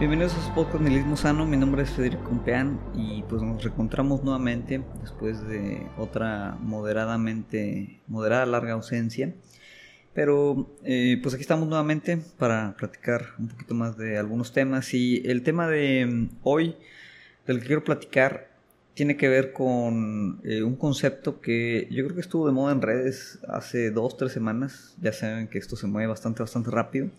Bienvenidos a su podcast Nihilismo Sano, mi nombre es Federico Compeán y pues nos reencontramos nuevamente después de otra moderadamente, moderada larga ausencia. Pero eh, pues aquí estamos nuevamente para platicar un poquito más de algunos temas y el tema de mm, hoy del que quiero platicar tiene que ver con eh, un concepto que yo creo que estuvo de moda en redes hace dos, tres semanas. Ya saben que esto se mueve bastante, bastante rápido.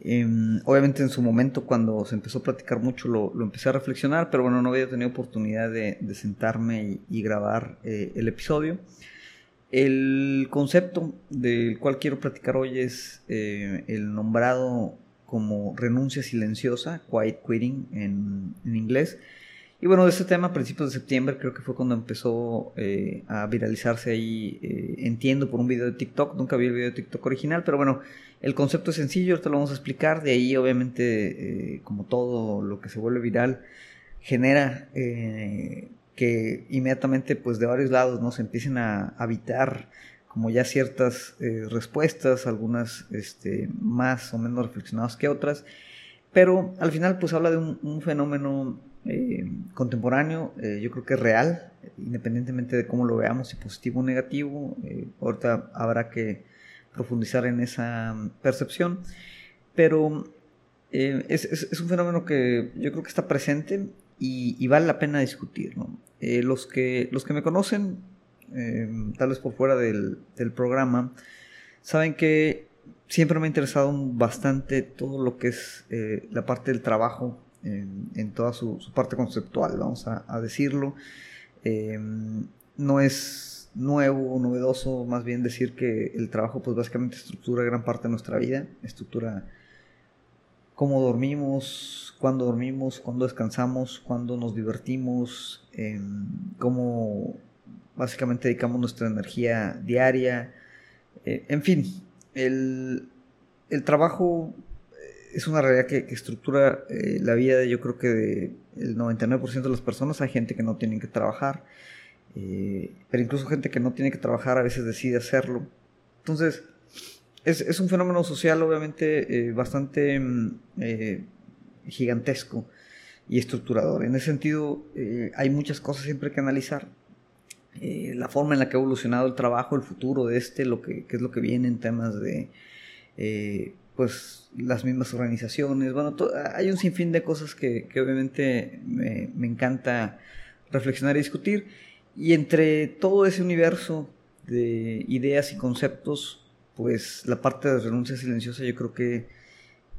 Em, obviamente en su momento cuando se empezó a platicar mucho lo, empecé a reflexionar, pero bueno, no había tenido oportunidad de, sentarme y, grabar eh, el episodio. El concepto del cual quiero platicar hoy es eh, el nombrado como renuncia silenciosa, quiet quitting en, en inglés. Y bueno, de este tema a principios de septiembre creo que fue cuando empezó eh, a viralizarse ahí, eh, entiendo, por un video de TikTok, nunca vi el video de TikTok original, pero bueno, el concepto es sencillo, ahorita lo vamos a explicar, de ahí obviamente, eh, como todo lo que se vuelve viral, genera que inmediatamente pues de varios lados ¿no? se empiecen a habitar como ya ciertas respuestas, algunas este, más o menos reflexionadas que otras, pero al final pues habla de un fenómeno eh, contemporáneo, eh, yo creo que es real, independientemente de cómo lo veamos, si positivo o negativo. Eh, ahorita habrá que profundizar en esa percepción, pero es, un fenómeno que yo creo que está presente y, vale la pena discutir. los, que, los que me conocen, tal vez por fuera del programa, saben que siempre me ha interesado bastante todo lo que es la parte del trabajo en, toda su, parte conceptual, vamos a, decirlo. Em, no es nuevo o novedoso, más bien decir que el trabajo pues básicamente estructura gran parte de nuestra vida, estructura cómo dormimos, cuándo dormimos, cuándo descansamos, cuándo nos divertimos, em, cómo básicamente dedicamos nuestra energía diaria, eh, en fin, el, el trabajo es una realidad que, estructura eh, la vida, yo creo que del 99% de las personas. Hay gente que no tiene que trabajar, eh, pero incluso gente que no tiene que trabajar a veces decide hacerlo. Entonces, es, un fenómeno social obviamente eh, bastante mm, gigantesco y estructurador. En ese sentido, hay muchas cosas siempre que analizar. la forma en la que ha evolucionado el trabajo, el futuro de este, lo que, es lo que viene en temas de pues las mismas organizaciones, bueno, hay un sinfín de cosas que, obviamente me, encanta reflexionar y discutir, y entre todo ese universo de ideas y conceptos, pues la parte de renuncia silenciosa yo creo que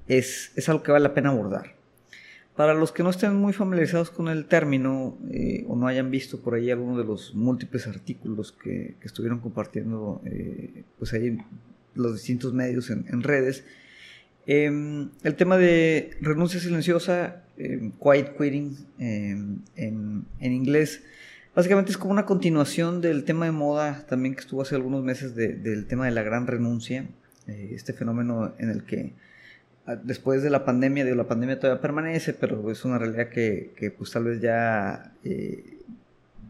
es, algo que vale la pena abordar. Para los que no estén muy familiarizados con el término eh, o no hayan visto por ahí alguno de los múltiples artículos que, estuvieron compartiendo eh, pues ahí los distintos medios en redes, Em, el tema de renuncia silenciosa, em, quiet quitting em, en, inglés, básicamente es como una continuación del tema de moda también que estuvo hace algunos meses del tema de la gran renuncia, eh, este fenómeno en el que ah, después de la pandemia, digo, la pandemia todavía permanece, pero es una realidad que, pues tal vez ya eh,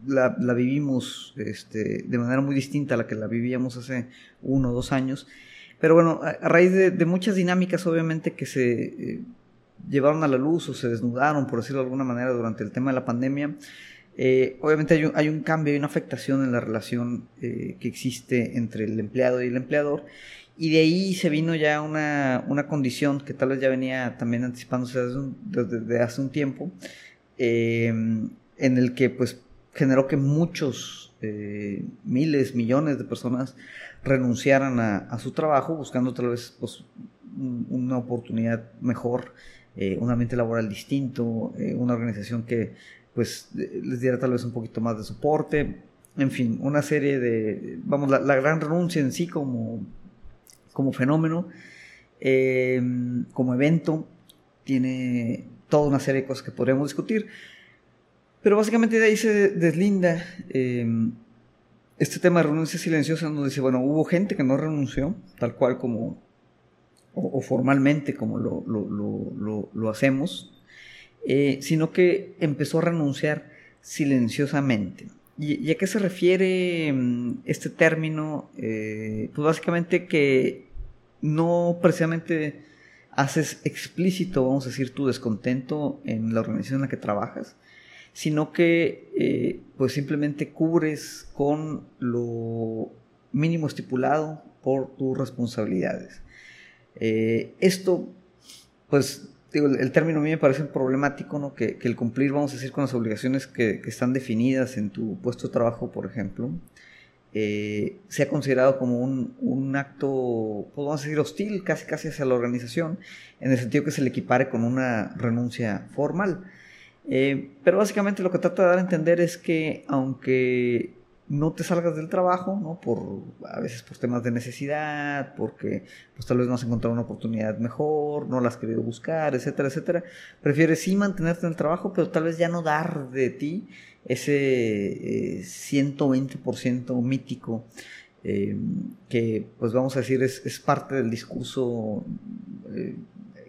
la, vivimos este, de manera muy distinta a la que la vivíamos hace uno o dos años. Pero bueno, a, raíz de, muchas dinámicas obviamente que se eh, llevaron a la luz o se desnudaron, por decirlo de alguna manera, durante el tema de la pandemia, eh, obviamente hay un, cambio, hay una afectación en la relación eh, que existe entre el empleado y el empleador. Y de ahí se vino ya una, una condición que tal vez ya venía también anticipándose desde, hace un tiempo, en el que pues generó que muchos, miles, millones de personas renunciaran a, su trabajo buscando tal vez pues, una oportunidad mejor, eh, un ambiente laboral distinto, eh, una organización que pues les diera tal vez un poquito más de soporte, en fin, una serie de, vamos, la, gran renuncia en sí como, como fenómeno, eh, como evento, tiene toda una serie de cosas que podríamos discutir, pero básicamente de ahí se deslinda este tema de renuncia silenciosa nos dice, bueno, hubo gente que no renunció, tal cual como, o, formalmente como lo, lo, lo, hacemos, eh, sino que empezó a renunciar silenciosamente. ¿Y, a qué se refiere mm, este término? Eh, pues básicamente que no precisamente haces explícito, vamos a decir, tu descontento en la organización en la que trabajas, sino que eh, pues simplemente cubres con lo mínimo estipulado por tus responsabilidades. Eh, esto, pues, digo, el, término a mí me parece problemático, ¿no? Que, el cumplir, vamos a decir, con las obligaciones que, están definidas en tu puesto de trabajo, por ejemplo, eh, sea considerado como un, acto, pues, decir, hostil casi casi hacia la organización, en el sentido que se le equipare con una renuncia formal. Eh, pero básicamente lo que trata de dar a entender es que aunque no te salgas del trabajo, ¿no? Por, a veces por temas de necesidad, porque pues tal vez no has encontrado una oportunidad mejor, no la has querido buscar, etcétera, etcétera. Prefieres sí mantenerte en el trabajo, pero tal vez ya no dar de ti ese 120% eh, mítico eh, que, pues vamos a decir, es, parte del discurso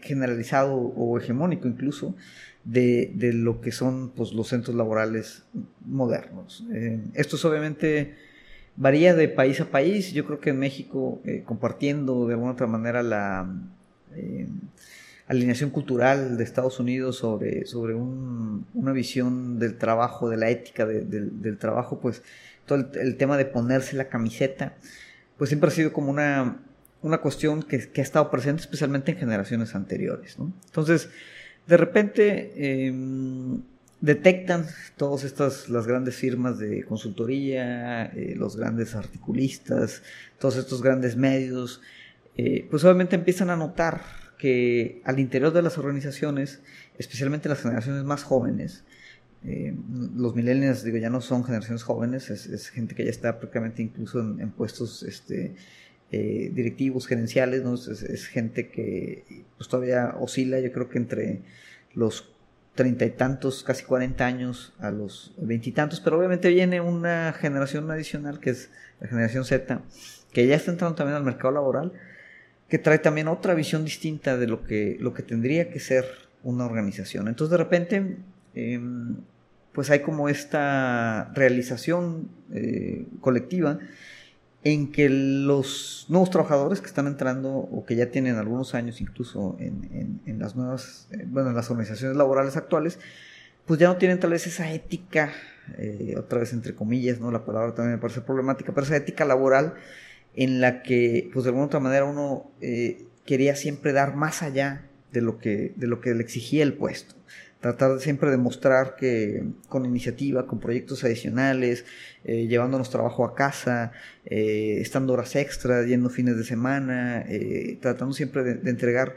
generalizado o hegemónico incluso de, lo que son pues, los centros laborales modernos. Eh, esto obviamente varía de país a país. Yo creo que en México, eh, compartiendo de alguna otra manera la eh, alineación cultural de Estados Unidos sobre, sobre una visión del trabajo, de la ética del trabajo, pues todo el, tema de ponerse la camiseta, pues siempre ha sido como una, una cuestión que, que ha estado presente especialmente en generaciones anteriores. Entonces, de repente em, detectan todas estas, las grandes firmas de consultoría, eh, los grandes articulistas, todos estos grandes medios, eh, pues obviamente empiezan a notar que al interior de las organizaciones, especialmente las generaciones más jóvenes, eh, los millennials, digo, ya no son generaciones jóvenes, es, gente que ya está prácticamente incluso en, puestos este, directivos, gerenciales, ¿no? es, gente que pues todavía oscila, yo creo que entre los treinta y tantos, casi cuarenta años a los veintitantos, pero obviamente viene una generación adicional que es la generación Z, que ya está entrando también al mercado laboral, que trae también otra visión distinta de lo que, lo que tendría que ser una organización. Entonces de repente, em, pues hay como esta realización eh, colectiva en que los nuevos trabajadores que están entrando o que ya tienen algunos años incluso en, las nuevas, eh, bueno, en las organizaciones laborales actuales, pues ya no tienen tal vez esa ética, eh, otra vez entre comillas, ¿no? La palabra también me parece problemática, pero esa ética laboral en la que, pues de alguna otra manera uno eh, quería siempre dar más allá de lo que, de lo que le exigía el puesto tratar siempre de mostrar que con iniciativa, con proyectos adicionales, eh, llevándonos trabajo a casa, eh, estando horas extras, yendo fines de semana, eh, tratando siempre de, entregar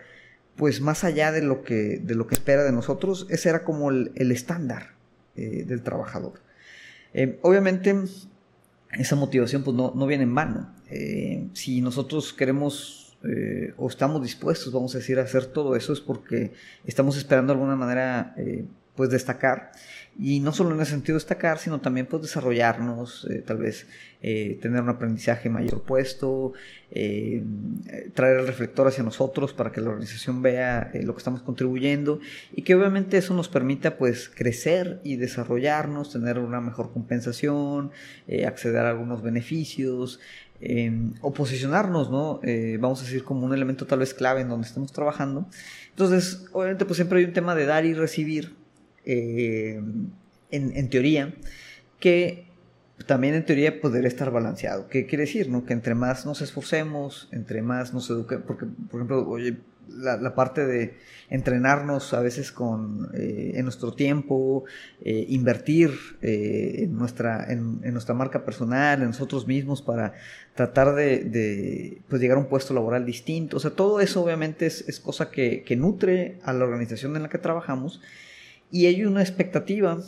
pues más allá de lo que, de lo que espera de nosotros, ese era como el, el estándar del trabajador. obviamente esa motivación pues no, no viene en vano. si nosotros queremos eh, o estamos dispuestos, vamos a decir, a hacer todo eso es porque estamos esperando de alguna manera eh, pues destacar. Y no solo en ese sentido destacar, sino también pues desarrollarnos, eh, tal vez tener un aprendizaje mayor puesto, traer el reflector hacia nosotros para que la organización vea lo que estamos contribuyendo y que obviamente eso nos permita pues crecer y desarrollarnos, tener una mejor compensación, acceder a algunos beneficios, Em, o posicionarnos, ¿no? Eh, vamos a decir como un elemento tal vez clave en donde estamos trabajando. Entonces, obviamente, pues siempre hay un tema de dar y recibir, em, en, teoría, que también en teoría podría estar balanceado. ¿Qué quiere decir? No? Que entre más nos esforcemos, entre más nos eduquemos, porque, por ejemplo, oye, la, parte de entrenarnos a veces con, eh, en nuestro tiempo, eh, invertir eh, en, nuestra, en, nuestra marca personal, en nosotros mismos para tratar de, pues llegar a un puesto laboral distinto. O sea, todo eso obviamente es, cosa que, nutre a la organización en la que trabajamos y hay una expectativa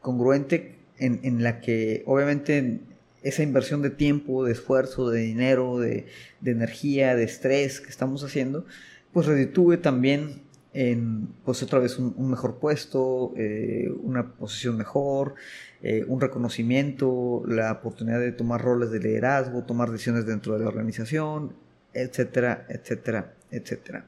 congruente en, en la que obviamente esa inversión de tiempo, de esfuerzo, de dinero, de, energía, de estrés que estamos haciendo, pues reditúe también en, pues otra vez un, mejor puesto, eh, una posición mejor, eh, un reconocimiento, la oportunidad de tomar roles de liderazgo, tomar decisiones dentro de la organización, etcétera, etcétera, etcétera.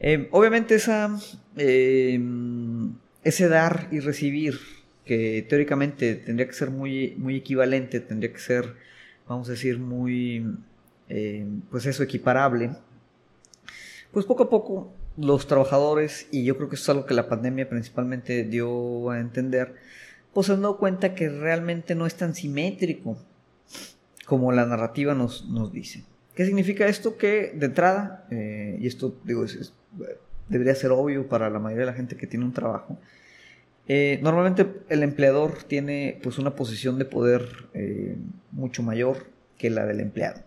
Eh, obviamente esa, ese dar y recibir que teóricamente tendría que ser muy, muy equivalente, tendría que ser, vamos a decir, muy, eh, pues eso, equiparable, pues poco a poco los trabajadores, y yo creo que eso es algo que la pandemia principalmente dio a entender, pues se han dado cuenta que realmente no es tan simétrico como la narrativa nos, nos dice. ¿Qué significa esto? Que de entrada, eh, y esto digo, debería ser obvio para la mayoría de la gente que tiene un trabajo, eh, normalmente el empleador tiene pues una posición de poder eh, mucho mayor que la del empleado.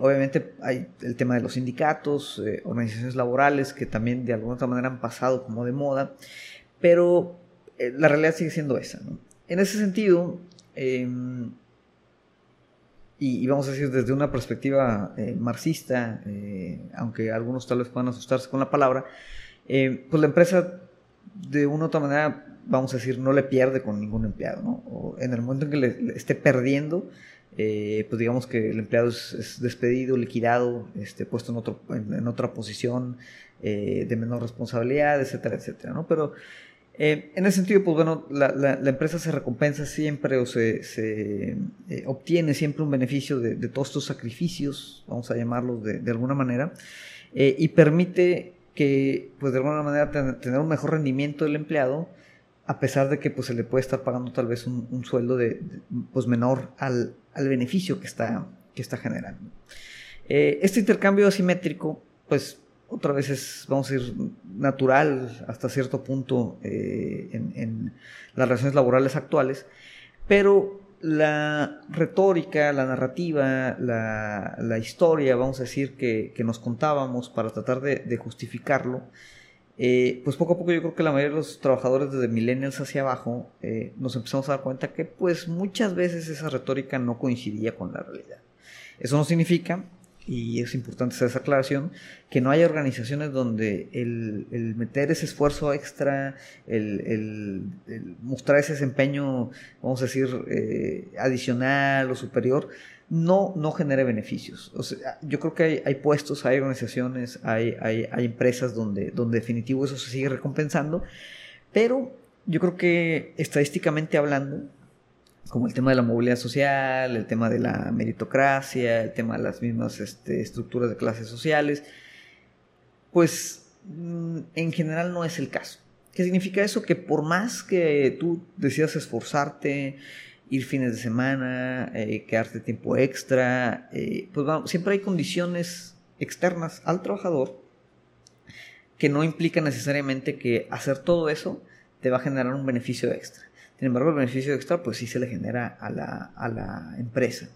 obviamente hay el tema de los sindicatos, organizaciones laborales que también de alguna otra manera han pasado como de moda, pero la realidad sigue siendo esa. En ese sentido, em, y, vamos a decir desde una perspectiva eh, marxista, eh, aunque algunos tal vez puedan asustarse con la palabra, eh, pues la empresa de una u otra manera, vamos a decir, no le pierde con ningún empleado, ¿no? En el momento en que le, esté perdiendo, pues digamos que el empleado es, despedido, liquidado, este, puesto en, otro, en otra posición de menor responsabilidad, etcétera, etcétera, ¿no? Pero eh, en ese sentido, pues bueno, la, empresa se recompensa siempre o se, eh, obtiene siempre un beneficio de, todos estos sacrificios, vamos a llamarlos de, alguna manera, eh, y permite que, pues de alguna manera, tener un mejor rendimiento del empleado, a pesar de que pues, se le puede estar pagando tal vez un, sueldo de, pues, menor al, beneficio que está, que está generando. este intercambio asimétrico, pues otra vez es, vamos a natural hasta cierto punto eh, en, las relaciones laborales actuales, pero la retórica, la narrativa, la, historia, vamos a decir, que, nos contábamos para tratar de, justificarlo, eh, pues poco a poco yo creo que la mayoría de los trabajadores desde millennials hacia abajo eh, nos empezamos a dar cuenta que pues muchas veces esa retórica no coincidía con la realidad. Eso no significa y es importante hacer esa aclaración, que no haya organizaciones donde el, meter ese esfuerzo extra, el, mostrar ese desempeño, vamos a decir, eh, adicional o superior, no, no genere beneficios. Yo creo que hay, puestos, hay organizaciones, hay, hay, hay, empresas donde, donde definitivo eso se sigue recompensando, pero yo creo que estadísticamente hablando, como el tema de la movilidad social, el tema de la meritocracia, el tema de las mismas este, estructuras de clases sociales, pues mm, en general no es el caso. ¿Qué significa eso? Que por más que tú decidas esforzarte, ir fines de semana, eh, quedarte tiempo extra, eh, pues siempre hay condiciones externas al trabajador que no implican necesariamente que hacer todo eso te va a generar un beneficio extra. Sin embargo, el beneficio extra pues sí se le genera a la, empresa.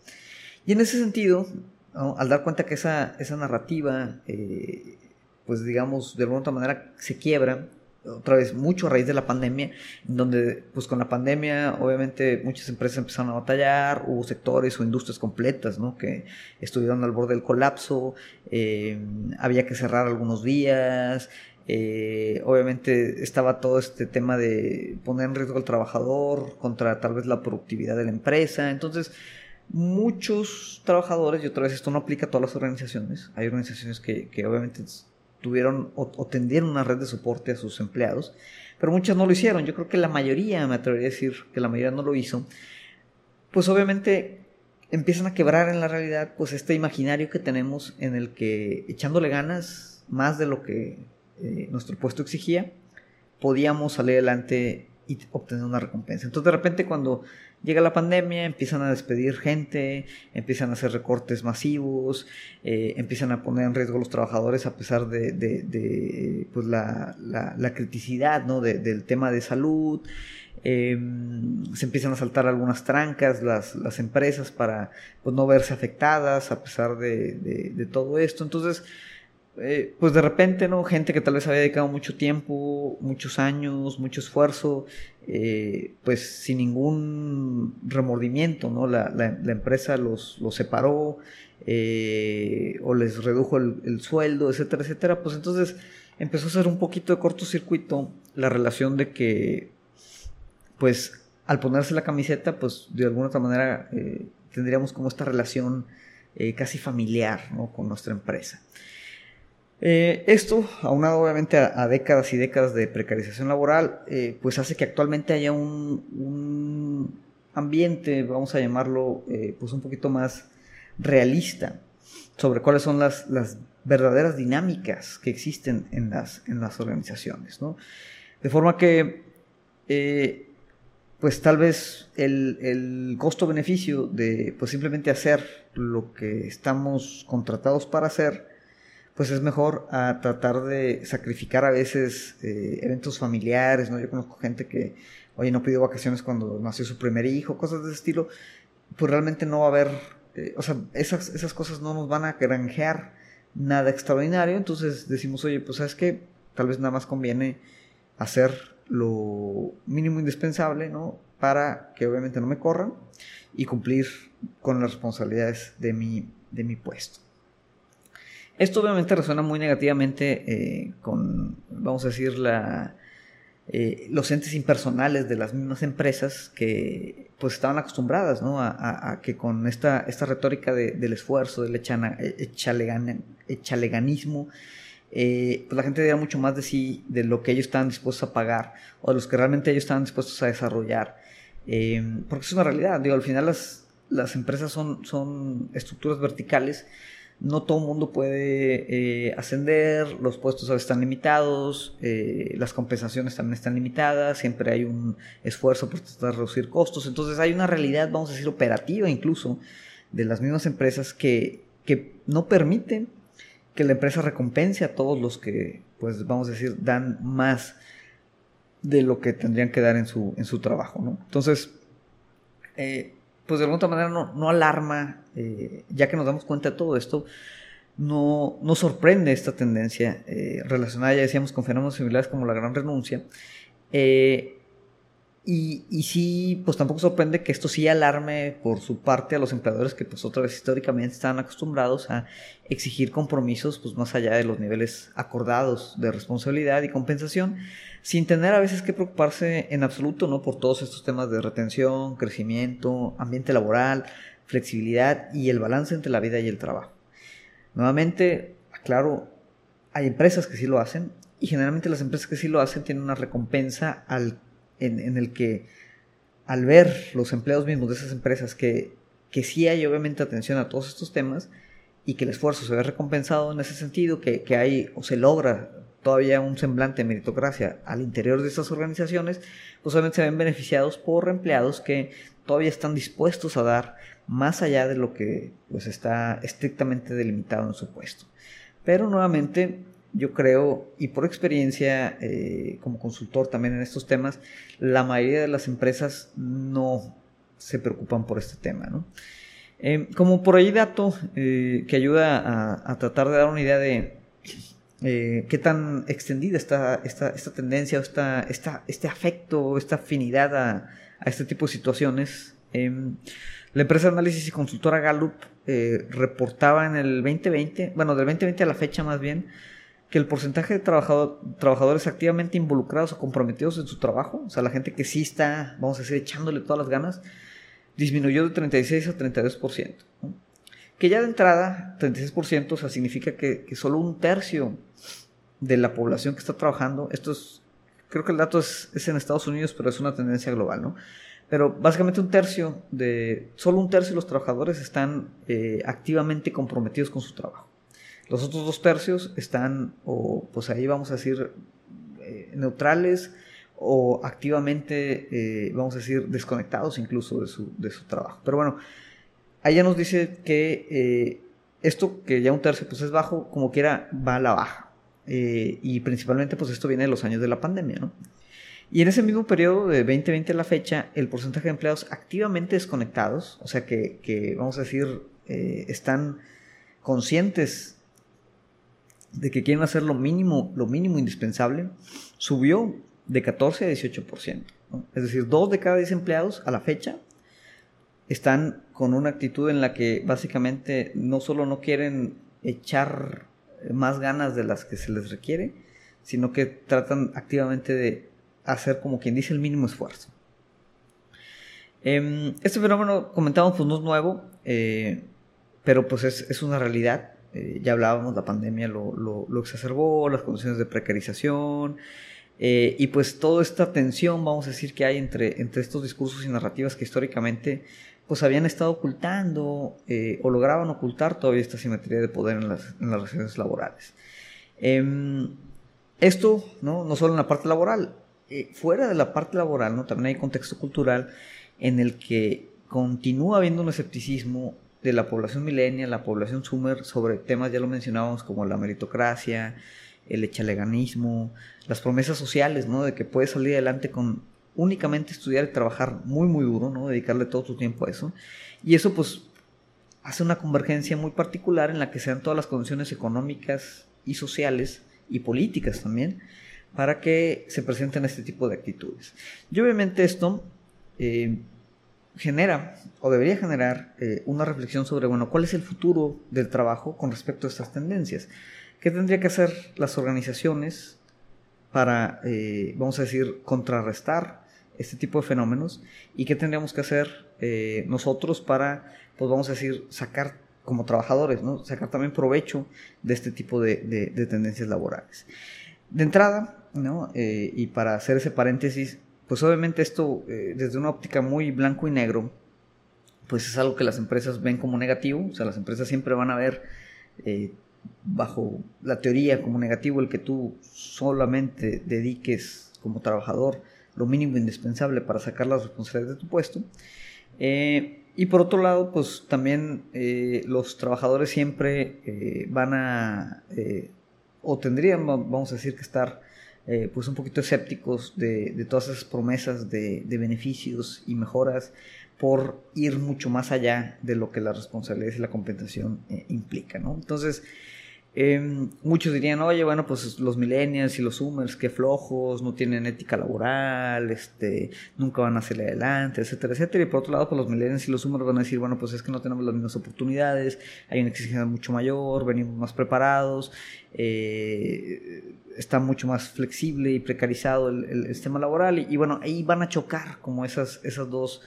Y en ese sentido, al dar cuenta que esa, esa narrativa, eh, pues digamos, de alguna otra manera se quiebra, otra vez mucho a raíz de la pandemia, donde pues con la pandemia obviamente muchas empresas empezaron a batallar, hubo sectores o industrias completas ¿no? que estuvieron al borde del colapso, eh, había que cerrar algunos días, eh, obviamente estaba todo este tema de poner en riesgo al trabajador contra tal vez la productividad de la empresa. Entonces, muchos trabajadores, y otra vez esto no aplica a todas las organizaciones, hay organizaciones que, obviamente tuvieron o, tendieron una red de soporte a sus empleados, pero muchas no lo hicieron. Yo creo que la mayoría, me atrevería a decir que la mayoría no lo hizo, pues obviamente empiezan a quebrar en la realidad pues este imaginario que tenemos en el que echándole ganas más de lo que eh, nuestro puesto exigía, podíamos salir adelante y obtener una recompensa. Entonces de repente cuando llega la pandemia empiezan a despedir gente, empiezan a hacer recortes masivos, eh, empiezan a poner en riesgo a los trabajadores a pesar de, pues la, criticidad ¿no? del tema de salud. Em, se empiezan a saltar algunas trancas las, las empresas para pues, no verse afectadas a pesar de, todo esto. Entonces, eh, pues de repente, ¿no? Gente que tal vez había dedicado mucho tiempo, muchos años, mucho esfuerzo, eh, pues sin ningún remordimiento, ¿no? La, empresa los, los separó eh, o les redujo el, sueldo, etcétera, etcétera. Pues entonces empezó a ser un poquito de cortocircuito la relación de que, pues al ponerse la camiseta, pues de alguna otra manera tendríamos como esta relación casi familiar, ¿no? Con nuestra empresa. Eh, esto, aunado obviamente a, décadas y décadas de precarización laboral, eh, pues hace que actualmente haya un, ambiente, vamos a llamarlo, eh, pues un poquito más realista sobre cuáles son las, verdaderas dinámicas que existen en las, organizaciones. De forma que, pues tal vez el, el costo-beneficio de pues simplemente hacer lo que estamos contratados para hacer, pues es mejor a tratar de sacrificar a veces eh, eventos familiares, ¿no? Yo conozco gente que, oye, no pidió vacaciones cuando nació su primer hijo, cosas de ese estilo, pues realmente no va a haber, eh, o sea, esas, esas cosas no nos van a granjear nada extraordinario, entonces decimos, oye, pues sabes que tal vez nada más conviene hacer lo mínimo indispensable, ¿no? Para que obviamente no me corran y cumplir con las responsabilidades de mi, de mi puesto. Esto obviamente resuena muy negativamente eh, con, vamos a decir, la, eh, los entes impersonales de las mismas empresas que pues estaban acostumbradas ¿no? a, que con esta, esta retórica del esfuerzo, del echaleganismo, eh, pues la gente diera mucho más de sí, de lo que ellos estaban dispuestos a pagar o de los que realmente ellos estaban dispuestos a desarrollar. porque es una realidad, digo, al final las, las empresas son, son estructuras verticales no todo el mundo puede eh, ascender, los puestos están limitados, eh, las compensaciones también están limitadas, siempre hay un esfuerzo por tratar de reducir costos, entonces hay una realidad, vamos a decir, operativa incluso de las mismas empresas que, que no permiten que la empresa recompense a todos los que, pues vamos a decir, dan más de lo que tendrían que dar en su, en su trabajo. Entonces, eh, pues de alguna manera no, alarma, eh, ya que nos damos cuenta de todo esto, no, no sorprende esta tendencia eh, relacionada, ya decíamos, con fenómenos similares como la gran renuncia. Eh, y, sí, pues tampoco sorprende que esto sí alarme por su parte a los empleadores que pues otra vez históricamente están acostumbrados a exigir compromisos pues más allá de los niveles acordados de responsabilidad y compensación sin tener a veces que preocuparse en absoluto ¿no? por todos estos temas de retención, crecimiento, ambiente laboral, flexibilidad y el balance entre la vida y el trabajo. Nuevamente, aclaro, hay empresas que sí lo hacen y generalmente las empresas que sí lo hacen tienen una recompensa al, en, el que al ver los empleados mismos de esas empresas que, que sí hay obviamente atención a todos estos temas y que el esfuerzo se ve recompensado en ese sentido, que, que hay o se logra todavía un semblante de meritocracia al interior de estas organizaciones, pues obviamente se ven beneficiados por empleados que todavía están dispuestos a dar más allá de lo que pues está estrictamente delimitado en su puesto. Pero nuevamente yo creo, y por experiencia eh, como consultor también en estos temas, la mayoría de las empresas no se preocupan por este tema. ¿no? Eh, como por ahí dato eh, que ayuda a, a, tratar de dar una idea de qué tan extendida está esta, esta tendencia, esta, esta, este afecto, esta afinidad a, este tipo de situaciones. Em, la empresa de análisis y consultora Gallup reportaba en el 2020, bueno, del 2020 a la fecha más bien, que el porcentaje de trabajadores activamente involucrados o comprometidos en su trabajo, o sea, la gente que sí está, vamos a decir, echándole todas las ganas, disminuyó de 36 a 32%. Que ya de entrada, 36%, o sea, significa que, solo un tercio de la población que está trabajando, esto es, creo que el dato es, en Estados Unidos, pero es una tendencia global, ¿no? Pero básicamente un tercio de, solo un tercio de los trabajadores están eh, activamente comprometidos con su trabajo. Los otros dos tercios están, o pues ahí vamos a decir, eh, neutrales o activamente, eh, vamos a decir, desconectados incluso de su, de su trabajo. Pero bueno, allá nos dice que esto, que ya un tercio pues es bajo, como quiera, va a la baja. Eh, y principalmente pues esto viene de los años de la pandemia, ¿no? Y en ese mismo periodo de 2020 a la fecha, el porcentaje de empleados activamente desconectados, o sea que, vamos a decir, eh, están conscientes de que quieren hacer lo mínimo, lo mínimo indispensable, subió de 14 a 18%. Es decir, dos de cada 10 empleados a la fecha están con una actitud en la que básicamente no solo no quieren echar más ganas de las que se les requiere, sino que tratan activamente de hacer como quien dice el mínimo esfuerzo. Em, este fenómeno, comentamos, pues no es nuevo, eh, pero pues es, una realidad. Eh, ya hablábamos, la pandemia lo, exacerbó, las condiciones de precarización, eh, y pues toda esta tensión, vamos a decir, que hay entre, entre estos discursos y narrativas que históricamente pues habían estado ocultando eh, o lograban ocultar todavía esta simetría de poder en las, relaciones laborales. Em, esto, ¿no? no solo en la parte laboral, fuera de la parte laboral, ¿no? también hay contexto cultural en el que continúa habiendo un escepticismo de la población millennial, la población sumer, sobre temas, ya lo mencionábamos, como la meritocracia, el echaleganismo, las promesas sociales, ¿no? De que puedes salir adelante con únicamente estudiar y trabajar muy, muy duro, ¿no? Dedicarle todo tu tiempo a eso. Y eso, pues, hace una convergencia muy particular en la que se dan todas las condiciones económicas y sociales y políticas también para que se presenten este tipo de actitudes. Y obviamente esto eh, genera o debería generar eh, una reflexión sobre, bueno, cuál es el futuro del trabajo con respecto a estas tendencias. ¿Qué tendría que hacer las organizaciones para, eh, vamos a decir, contrarrestar este tipo de fenómenos? ¿Y qué tendríamos que hacer eh, nosotros para, pues vamos a decir, sacar como trabajadores, ¿no? sacar también provecho de este tipo de, tendencias laborales? De entrada, ¿no? y para hacer ese paréntesis, pues obviamente esto eh, desde una óptica muy blanco y negro, pues es algo que las empresas ven como negativo, o sea, las empresas siempre van a ver eh, bajo la teoría como negativo el que tú solamente dediques como trabajador lo mínimo indispensable para sacar las responsabilidades de tu puesto. Eh, y por otro lado, pues también los trabajadores siempre van a, o tendrían, vamos a decir, que estar eh, pues un poquito escépticos de, todas esas promesas de, beneficios y mejoras por ir mucho más allá de lo que la responsabilidad y la compensación eh, implica, ¿no? Entonces, em, muchos dirían, oye, bueno, pues los millennials y los zoomers, qué flojos, no tienen ética laboral, este, nunca van a salir adelante, etcétera, etcétera. Y por otro lado, pues los millennials y los zoomers van a decir, bueno, pues es que no tenemos las mismas oportunidades, hay una exigencia mucho mayor, venimos más preparados, eh, está mucho más flexible y precarizado el, sistema laboral y, bueno, ahí van a chocar como esas, esas dos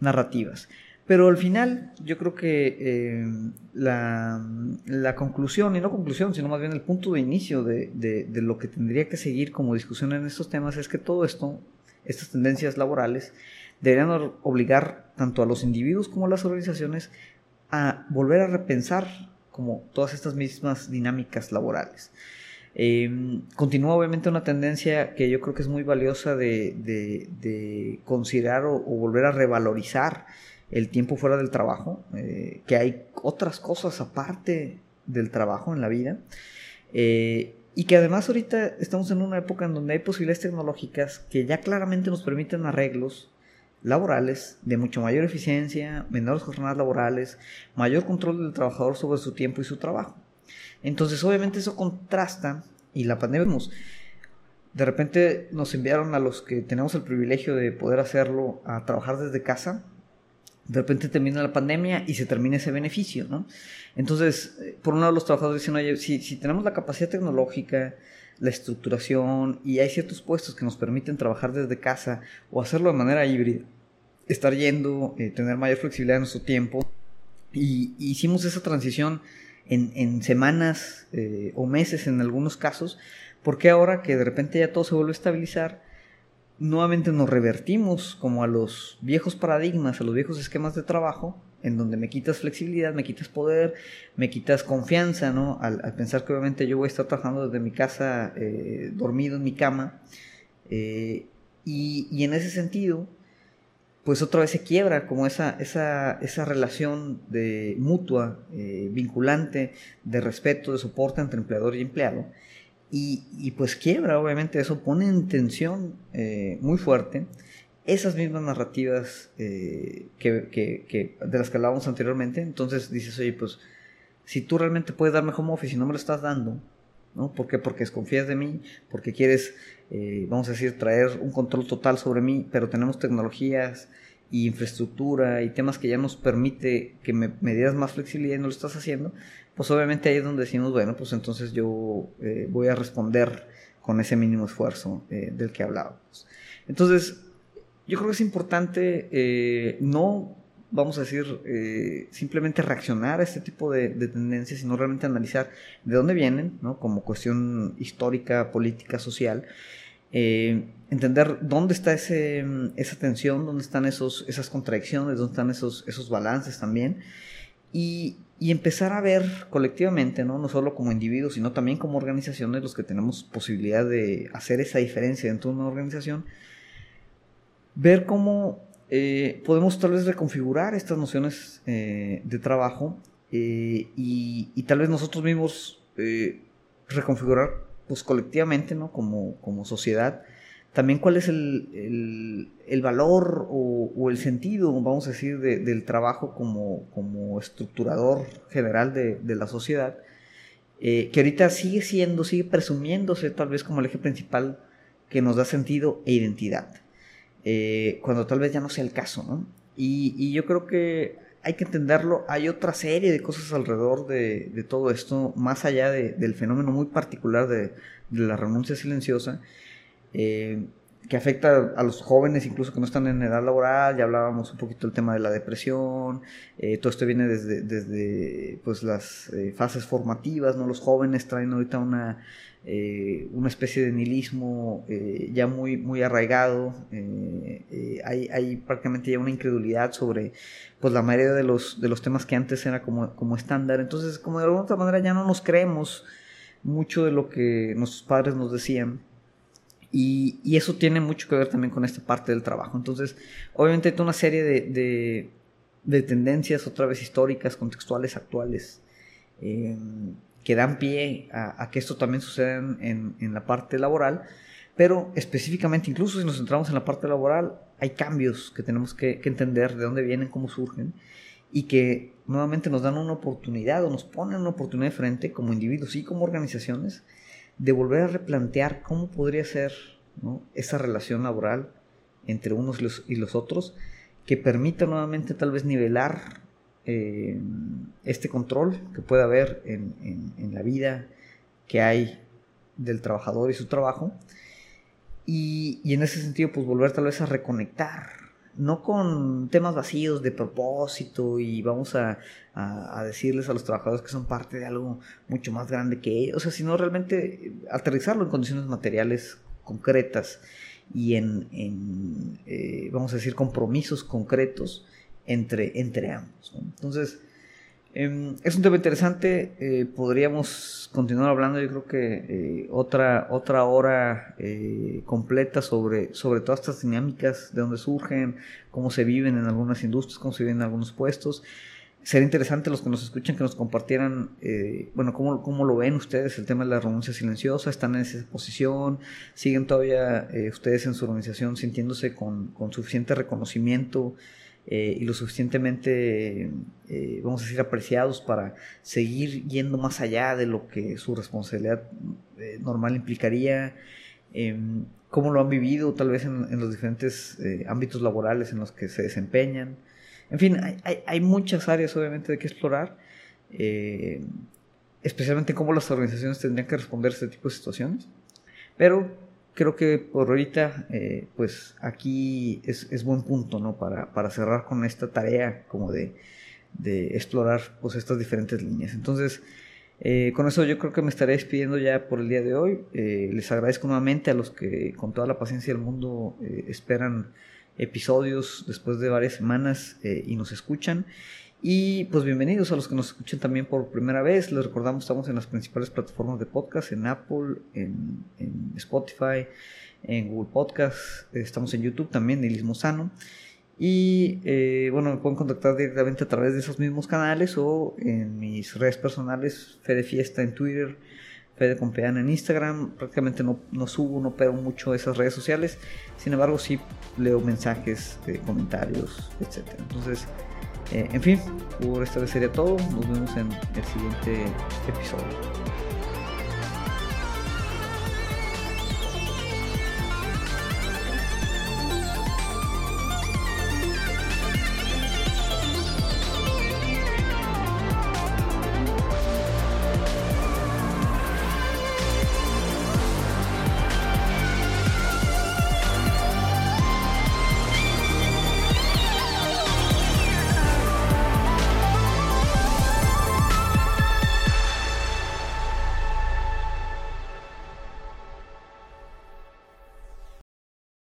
narrativas. Pero al final yo creo que eh, la, conclusión, y no conclusión, sino más bien el punto de inicio de, de, lo que tendría que seguir como discusión en estos temas es que todo esto, estas tendencias laborales, deberían obligar tanto a los individuos como a las organizaciones a volver a repensar como todas estas mismas dinámicas laborales. Em, continúa obviamente una tendencia que yo creo que es muy valiosa de, considerar o, volver a revalorizar el tiempo fuera del trabajo, eh, que hay otras cosas aparte del trabajo en la vida. Eh, y que además ahorita estamos en una época en donde hay posibilidades tecnológicas que ya claramente nos permiten arreglos laborales de mucho mayor eficiencia, menores jornadas laborales, mayor control del trabajador sobre su tiempo y su trabajo. Entonces, obviamente eso contrasta y la pandemia, de repente nos enviaron a los que tenemos el privilegio de poder hacerlo a trabajar desde casa. De repente termina la pandemia y se termina ese beneficio, ¿no? Entonces, eh, por un lado los trabajadores dicen, oye, si, si tenemos la capacidad tecnológica, la estructuración y hay ciertos puestos que nos permiten trabajar desde casa o hacerlo de manera híbrida, estar yendo, eh, tener mayor flexibilidad en nuestro tiempo. Y, hicimos esa transición en, semanas eh, o meses en algunos casos, porque ahora que de repente ya todo se vuelve a estabilizar, nuevamente nos revertimos como a los viejos paradigmas, a los viejos esquemas de trabajo, en donde me quitas flexibilidad, me quitas poder, me quitas confianza, ¿no? Al, pensar que obviamente yo voy a estar trabajando desde mi casa, eh, dormido en mi cama, y, y, en ese sentido, pues otra vez se quiebra como esa, esa, esa relación de mutua, eh, vinculante, de respeto, de soporte entre empleador y empleado. Y, y pues quiebra, obviamente, eso pone en tensión eh, muy fuerte esas mismas narrativas eh, que, de las que hablábamos anteriormente. Entonces dices, oye, pues si tú realmente puedes darme home office y no me lo estás dando, ¿no? ¿Por qué? Porque desconfías de mí, porque quieres eh, vamos a decir, traer un control total sobre mí, pero tenemos tecnologías y infraestructura y temas que ya nos permite que me, dieras más flexibilidad y no lo estás haciendo, pues obviamente ahí es donde decimos, bueno, pues entonces yo eh, voy a responder con ese mínimo esfuerzo eh, del que hablábamos. Entonces, yo creo que es importante no, vamos a decir, simplemente reaccionar a este tipo de, de, tendencias, sino realmente analizar de dónde vienen, ¿no? como cuestión histórica, política, social, eh, entender dónde está ese, esa tensión, dónde están esos, esas contradicciones, dónde están esos, esos balances también, y, y, empezar a ver colectivamente, ¿no? no solo como individuos, sino también como organizaciones, los que tenemos posibilidad de hacer esa diferencia dentro de una organización, ver cómo eh, podemos tal vez reconfigurar estas nociones eh, de trabajo eh, y, y, tal vez nosotros mismos reconfigurar pues colectivamente, ¿no? Como, como sociedad, también cuál es el, el, valor o, el sentido, vamos a decir, de, del trabajo como, como estructurador general de, de la sociedad, eh, que ahorita sigue siendo, sigue presumiéndose tal vez como el eje principal que nos da sentido e identidad, eh, cuando tal vez ya no sea el caso, ¿no? Y yo creo que hay que entenderlo, hay otra serie de cosas alrededor de, todo esto, más allá de, del fenómeno muy particular de, la renuncia silenciosa, eh, que afecta a los jóvenes incluso que no están en edad laboral, ya hablábamos un poquito del tema de la depresión, eh, todo esto viene desde, desde pues, las eh, fases formativas, ¿no? los jóvenes traen ahorita una, una especie de nihilismo ya muy, muy arraigado, hay, hay, prácticamente ya una incredulidad sobre pues, la mayoría de los, de los temas que antes era como, como estándar, entonces como de alguna otra manera ya no nos creemos mucho de lo que nuestros padres nos decían y, eso tiene mucho que ver también con esta parte del trabajo. Entonces, obviamente hay una serie de, de, de tendencias, otra vez históricas, contextuales, actuales, eh, que dan pie a, a, que esto también suceda en, en, la parte laboral. Pero específicamente, incluso si nos centramos en la parte laboral, hay cambios que tenemos que, entender de dónde vienen, cómo surgen, y que nuevamente nos dan una oportunidad o nos ponen una oportunidad de frente como individuos y como organizaciones de volver a replantear cómo podría ser esa relación laboral entre unos y los, otros que permita nuevamente tal vez nivelar eh, este control que puede haber en, en, la vida que hay del trabajador y su trabajo y, en ese sentido pues volver tal vez a reconectar no con temas vacíos de propósito y vamos a, decirles a los trabajadores que son parte de algo mucho más grande que ellos, o sea, sino realmente aterrizarlo en condiciones materiales concretas y en, eh, vamos a decir, compromisos concretos entre, entre ambos. Entonces, Em, es un tema interesante, eh, podríamos continuar hablando, yo creo que eh, otra, otra hora eh, completa sobre, sobre todas estas dinámicas, de dónde surgen, cómo se viven en algunas industrias, cómo se viven en algunos puestos. Sería interesante los que nos escuchan que nos compartieran, bueno, cómo, cómo lo ven ustedes el tema de la renuncia silenciosa, están en esa posición, siguen todavía ustedes en su organización sintiéndose con, con suficiente reconocimiento eh, y lo suficientemente, eh, vamos a decir, apreciados para seguir yendo más allá de lo que su responsabilidad eh, normal implicaría, em, cómo lo han vivido tal vez en, los diferentes ámbitos laborales en los que se desempeñan. En fin, hay, hay muchas áreas obviamente de que explorar, especialmente cómo las organizaciones tendrían que responder a este tipo de situaciones, pero creo que por ahorita, eh, pues aquí es, buen punto, ¿no? Para, para, cerrar con esta tarea como de, de explorar pues estas diferentes líneas. Entonces, eh, con eso yo creo que me estaré despidiendo ya por el día de hoy. Eh, les agradezco nuevamente a los que con toda la paciencia del mundo esperan episodios después de varias semanas y nos escuchan. Y pues bienvenidos a los que nos escuchen también por primera vez. Les recordamos, estamos en las principales plataformas de podcast, en Apple, en, Spotify, en Google Podcast, estamos en YouTube también, Nihilismo Sano. Y eh, bueno, me pueden contactar directamente a través de esos mismos canales o en mis redes personales, Fede Fiesta en Twitter, Fede Compean en Instagram. Prácticamente no, no subo, no pego mucho esas redes sociales. Sin embargo, sí leo mensajes, eh, comentarios, etc. Entonces, eh, en fin, por esta vez sería todo. Nos vemos en el siguiente episodio.